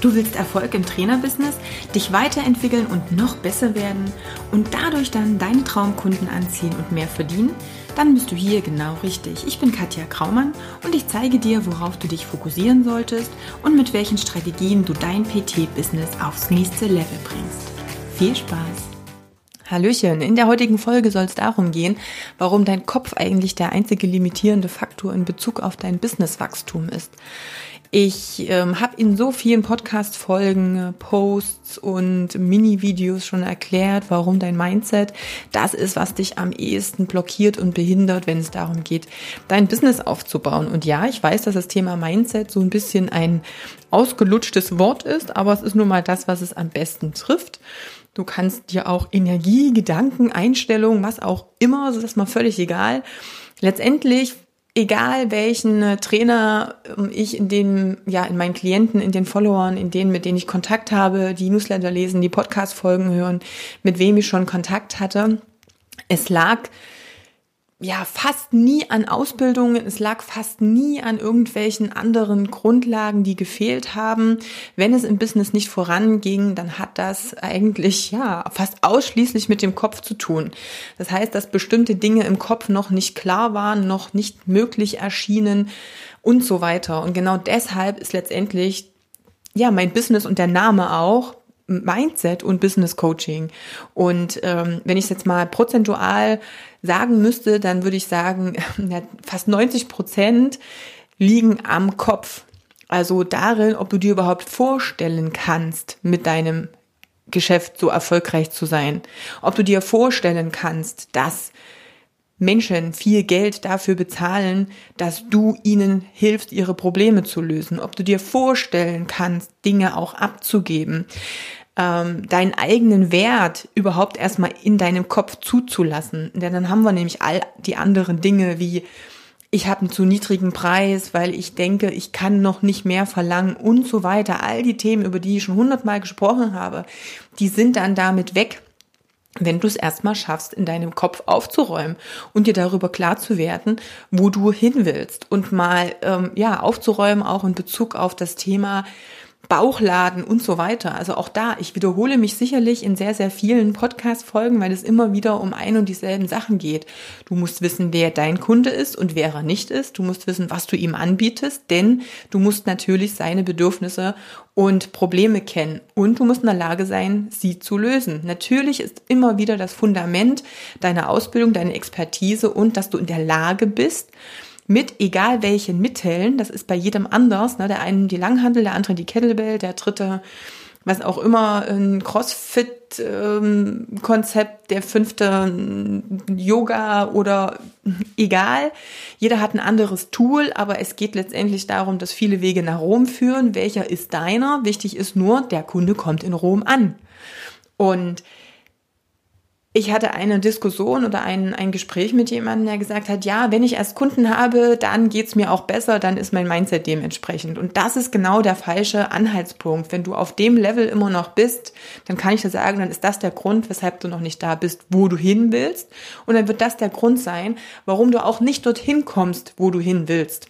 Du willst Erfolg im Trainerbusiness, dich weiterentwickeln und noch besser werden und dadurch dann deine Traumkunden anziehen und mehr verdienen? Dann bist du hier genau richtig. Ich bin Katja Kraumann und ich zeige dir, worauf du dich fokussieren solltest und mit welchen Strategien du dein PT-Business aufs nächste Level bringst. Viel Spaß! Hallöchen, in der heutigen Folge soll es darum gehen, warum dein Kopf eigentlich der einzige limitierende Faktor in Bezug auf dein Businesswachstum ist. Ich ähm, habe in so vielen Podcast-Folgen, äh, Posts und Mini-Videos schon erklärt, warum dein Mindset das ist, was dich am ehesten blockiert und behindert, wenn es darum geht, dein Business aufzubauen. Und ja, ich weiß, dass das Thema Mindset so ein bisschen ein ausgelutschtes Wort ist, aber es ist nun mal das, was es am besten trifft. Du kannst dir auch Energie, Gedanken, Einstellungen, was auch immer, das ist mal völlig egal. Letztendlich egal welchen äh, Trainer ähm, ich in den, ja, in meinen Klienten, in den Followern, in denen, mit denen ich Kontakt habe, die Newsletter lesen, die Podcast-Folgen hören, mit wem ich schon Kontakt hatte. Es lag ja fast nie an Ausbildungen, es lag fast nie an irgendwelchen anderen Grundlagen, die gefehlt haben. Wenn es im Business nicht voranging, dann hat das eigentlich ja fast ausschließlich mit dem Kopf zu tun. Das heißt, dass bestimmte Dinge im Kopf noch nicht klar waren, noch nicht möglich erschienen und so weiter. Und genau deshalb ist letztendlich ja mein Business und der Name auch Mindset und Business Coaching. Und ähm, wenn ich es jetzt mal prozentual sagen müsste, dann würde ich sagen, fast 90 Prozent liegen am Kopf. Also darin, ob du dir überhaupt vorstellen kannst, mit deinem Geschäft so erfolgreich zu sein. Ob du dir vorstellen kannst, dass Menschen viel Geld dafür bezahlen, dass du ihnen hilfst, ihre Probleme zu lösen. Ob du dir vorstellen kannst, Dinge auch abzugeben ähm, deinen eigenen Wert überhaupt erstmal in deinem Kopf zuzulassen. Denn dann haben wir nämlich all die anderen Dinge wie ich habe einen zu niedrigen Preis, weil ich denke, ich kann noch nicht mehr verlangen und so weiter. All die Themen, über die ich schon hundertmal gesprochen habe, die sind dann damit weg, wenn du es erstmal schaffst, in deinem Kopf aufzuräumen und dir darüber klar zu werden, wo du hin willst und mal ähm, ja aufzuräumen auch in Bezug auf das Thema Bauchladen und so weiter. Also auch da, ich wiederhole mich sicherlich in sehr, sehr vielen Podcast-Folgen, weil es immer wieder um ein und dieselben Sachen geht. Du musst wissen, wer dein Kunde ist und wer er nicht ist. Du musst wissen, was du ihm anbietest, denn du musst natürlich seine Bedürfnisse und Probleme kennen und du musst in der Lage sein, sie zu lösen. Natürlich ist immer wieder das Fundament deiner Ausbildung, deine Expertise und dass du in der Lage bist, mit egal welchen Mitteln, das ist bei jedem anders, ne? der eine die Langhandel, der andere die Kettlebell, der dritte was auch immer, ein Crossfit-Konzept, ähm, der fünfte Yoga oder egal. Jeder hat ein anderes Tool, aber es geht letztendlich darum, dass viele Wege nach Rom führen. Welcher ist deiner? Wichtig ist nur, der Kunde kommt in Rom an. Und ich hatte eine Diskussion oder ein, ein Gespräch mit jemandem, der gesagt hat, ja, wenn ich erst Kunden habe, dann geht's mir auch besser, dann ist mein Mindset dementsprechend. Und das ist genau der falsche Anhaltspunkt. Wenn du auf dem Level immer noch bist, dann kann ich dir sagen, dann ist das der Grund, weshalb du noch nicht da bist, wo du hin willst. Und dann wird das der Grund sein, warum du auch nicht dorthin kommst, wo du hin willst.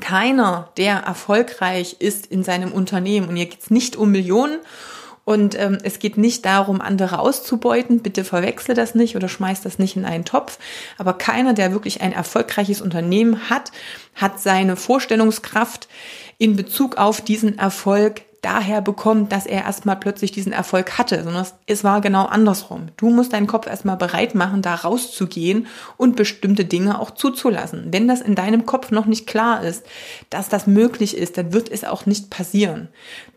Keiner, der erfolgreich ist in seinem Unternehmen, und hier geht's nicht um Millionen und ähm, es geht nicht darum, andere auszubeuten. Bitte verwechsle das nicht oder schmeiß das nicht in einen Topf. Aber keiner, der wirklich ein erfolgreiches Unternehmen hat, hat seine Vorstellungskraft in Bezug auf diesen Erfolg daher bekommen, dass er erstmal plötzlich diesen Erfolg hatte, sondern es war genau andersrum. Du musst deinen Kopf erstmal bereit machen, da rauszugehen und bestimmte Dinge auch zuzulassen. Wenn das in deinem Kopf noch nicht klar ist, dass das möglich ist, dann wird es auch nicht passieren.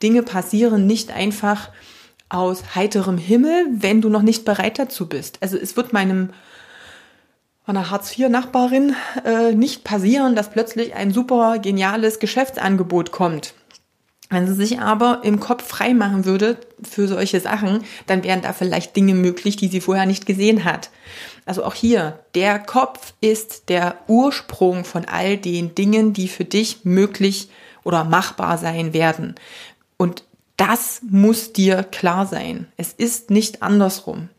Dinge passieren nicht einfach aus heiterem Himmel, wenn du noch nicht bereit dazu bist. Also es wird meinem meiner Hartz-IV-Nachbarin äh, nicht passieren, dass plötzlich ein super geniales Geschäftsangebot kommt wenn sie sich aber im Kopf frei machen würde für solche Sachen, dann wären da vielleicht Dinge möglich, die sie vorher nicht gesehen hat. Also auch hier, der Kopf ist der Ursprung von all den Dingen, die für dich möglich oder machbar sein werden. Und das muss dir klar sein. Es ist nicht andersrum.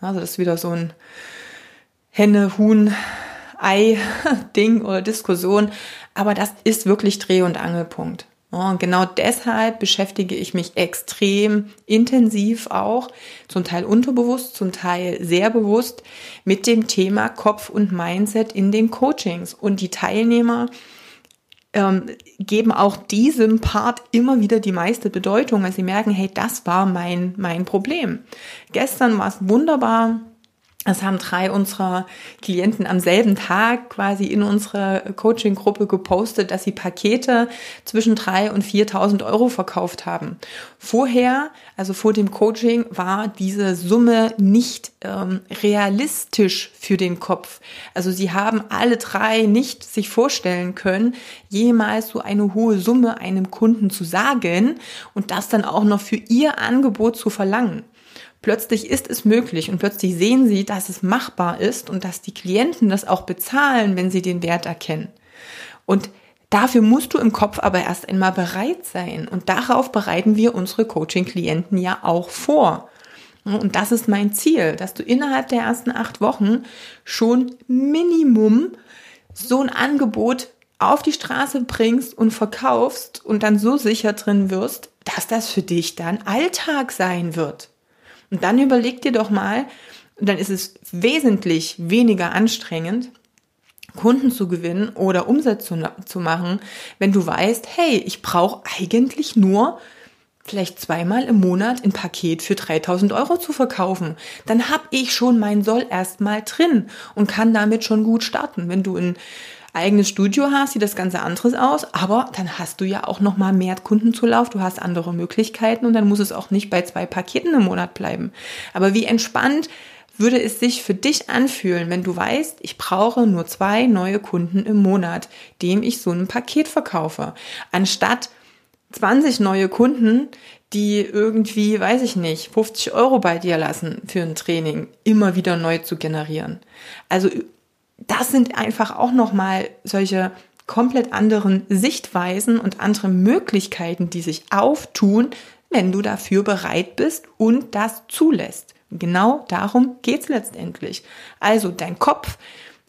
Also das ist wieder so ein Henne, Huhn, Ei Ding oder Diskussion. Aber das ist wirklich Dreh- und Angelpunkt. Und genau deshalb beschäftige ich mich extrem intensiv auch, zum Teil unterbewusst, zum Teil sehr bewusst mit dem Thema Kopf und Mindset in den Coachings. Und die Teilnehmer ähm, geben auch diesem Part immer wieder die meiste Bedeutung, weil sie merken, hey, das war mein, mein Problem. Gestern war es wunderbar es haben drei unserer Klienten am selben Tag quasi in unsere Coaching-Gruppe gepostet, dass sie Pakete zwischen drei und 4.000 Euro verkauft haben. Vorher, also vor dem Coaching, war diese Summe nicht ähm, realistisch für den Kopf. Also sie haben alle drei nicht sich vorstellen können, jemals so eine hohe Summe einem Kunden zu sagen und das dann auch noch für ihr Angebot zu verlangen. Plötzlich ist es möglich und plötzlich sehen sie, dass es machbar ist und dass die Klienten das auch bezahlen, wenn sie den Wert erkennen. Und dafür musst du im Kopf aber erst einmal bereit sein. Und darauf bereiten wir unsere Coaching-Klienten ja auch vor. Und das ist mein Ziel, dass du innerhalb der ersten acht Wochen schon Minimum so ein Angebot auf die Straße bringst und verkaufst und dann so sicher drin wirst, dass das für dich dann Alltag sein wird. Und dann überleg dir doch mal, dann ist es wesentlich weniger anstrengend, Kunden zu gewinnen oder Umsatz zu, zu machen, wenn du weißt, hey, ich brauche eigentlich nur vielleicht zweimal im Monat ein Paket für 3000 Euro zu verkaufen. Dann habe ich schon mein Soll erstmal drin und kann damit schon gut starten. Wenn du ein eigenes Studio hast, sieht das Ganze anderes aus, aber dann hast du ja auch noch mal mehr Kundenzulauf, du hast andere Möglichkeiten und dann muss es auch nicht bei zwei Paketen im Monat bleiben. Aber wie entspannt würde es sich für dich anfühlen, wenn du weißt, ich brauche nur zwei neue Kunden im Monat, dem ich so ein Paket verkaufe, anstatt 20 neue Kunden, die irgendwie, weiß ich nicht, 50 Euro bei dir lassen für ein Training, immer wieder neu zu generieren. Also das sind einfach auch nochmal solche komplett anderen Sichtweisen und andere Möglichkeiten, die sich auftun, wenn du dafür bereit bist und das zulässt. Genau darum geht's letztendlich. Also dein Kopf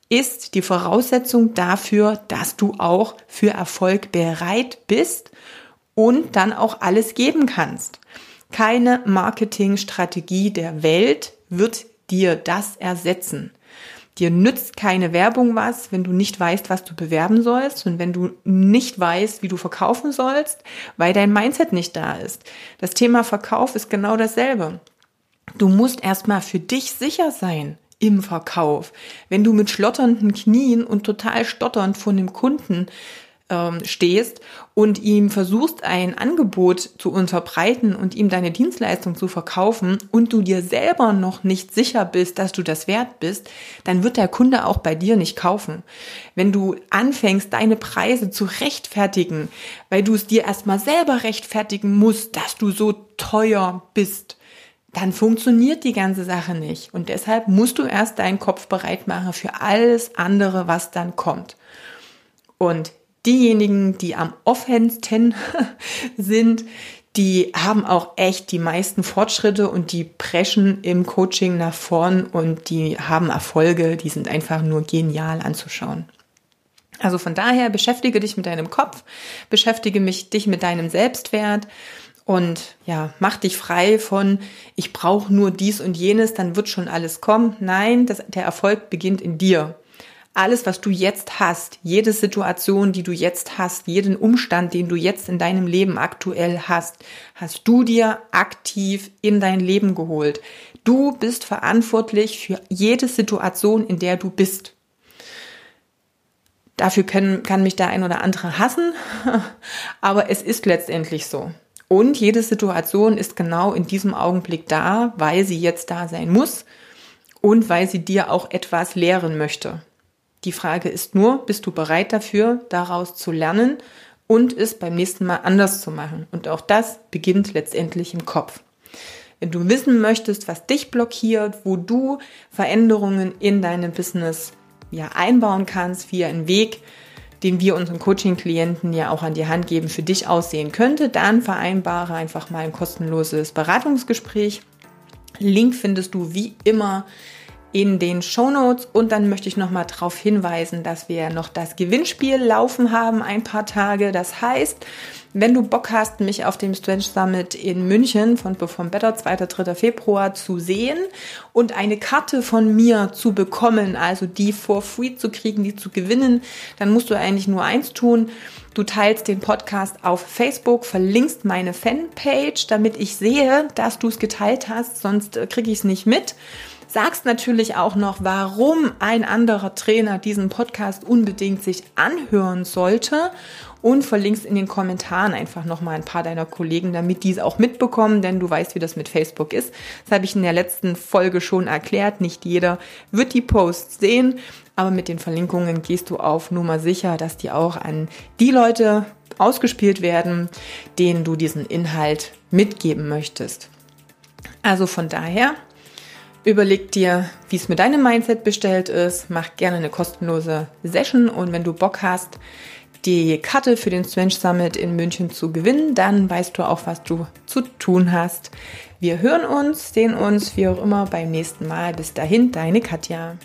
ist die Voraussetzung dafür, dass du auch für Erfolg bereit bist und dann auch alles geben kannst. Keine Marketingstrategie der Welt wird dir das ersetzen. Dir nützt keine Werbung was, wenn du nicht weißt, was du bewerben sollst und wenn du nicht weißt, wie du verkaufen sollst, weil dein Mindset nicht da ist. Das Thema Verkauf ist genau dasselbe. Du musst erstmal für dich sicher sein im Verkauf. Wenn du mit schlotternden Knien und total stotternd vor einem Kunden ähm, stehst und ihm versuchst, ein Angebot zu unterbreiten und ihm deine Dienstleistung zu verkaufen und du dir selber noch nicht sicher bist, dass du das wert bist, dann wird der Kunde auch bei dir nicht kaufen. Wenn du anfängst, deine Preise zu rechtfertigen, weil du es dir erstmal selber rechtfertigen musst, dass du so teuer bist, dann funktioniert die ganze Sache nicht. Und deshalb musst du erst deinen Kopf bereit machen für alles andere, was dann kommt. Und diejenigen, die am offensten sind, die haben auch echt die meisten Fortschritte und die preschen im Coaching nach vorn und die haben Erfolge, die sind einfach nur genial anzuschauen. Also von daher beschäftige dich mit deinem Kopf, beschäftige mich dich mit deinem Selbstwert und ja, mach dich frei von ich brauche nur dies und jenes, dann wird schon alles kommen. Nein, das, der Erfolg beginnt in dir alles, was du jetzt hast, jede Situation, die du jetzt hast, jeden Umstand, den du jetzt in deinem Leben aktuell hast, hast du dir aktiv in dein Leben geholt. Du bist verantwortlich für jede Situation, in der du bist. Dafür können, kann mich der ein oder andere hassen, aber es ist letztendlich so. Und jede Situation ist genau in diesem Augenblick da, weil sie jetzt da sein muss und weil sie dir auch etwas lehren möchte. Die Frage ist nur, bist du bereit dafür, daraus zu lernen und es beim nächsten Mal anders zu machen? Und auch das beginnt letztendlich im Kopf. Wenn du wissen möchtest, was dich blockiert, wo du Veränderungen in deinem Business ja einbauen kannst, wie ein Weg, den wir unseren Coaching-Klienten ja auch an die Hand geben, für dich aussehen könnte, dann vereinbare einfach mal ein kostenloses Beratungsgespräch. Link findest du wie immer in den Show Notes und dann möchte ich nochmal darauf hinweisen, dass wir noch das Gewinnspiel laufen haben, ein paar Tage. Das heißt, wenn du Bock hast, mich auf dem Strange Summit in München von Perform Better 2. 3. Februar zu sehen und eine Karte von mir zu bekommen, also die for free zu kriegen, die zu gewinnen, dann musst du eigentlich nur eins tun. Du teilst den Podcast auf Facebook, verlinkst meine Fanpage, damit ich sehe, dass du es geteilt hast, sonst äh, kriege ich es nicht mit sagst natürlich auch noch, warum ein anderer Trainer diesen Podcast unbedingt sich anhören sollte und verlinkst in den Kommentaren einfach nochmal ein paar deiner Kollegen, damit die es auch mitbekommen, denn du weißt, wie das mit Facebook ist. Das habe ich in der letzten Folge schon erklärt. Nicht jeder wird die Posts sehen, aber mit den Verlinkungen gehst du auf Nummer sicher, dass die auch an die Leute ausgespielt werden, denen du diesen Inhalt mitgeben möchtest. Also von daher Überleg dir, wie es mit deinem Mindset bestellt ist. Mach gerne eine kostenlose Session und wenn du Bock hast, die Karte für den Strange Summit in München zu gewinnen, dann weißt du auch, was du zu tun hast. Wir hören uns, sehen uns, wie auch immer, beim nächsten Mal. Bis dahin, deine Katja.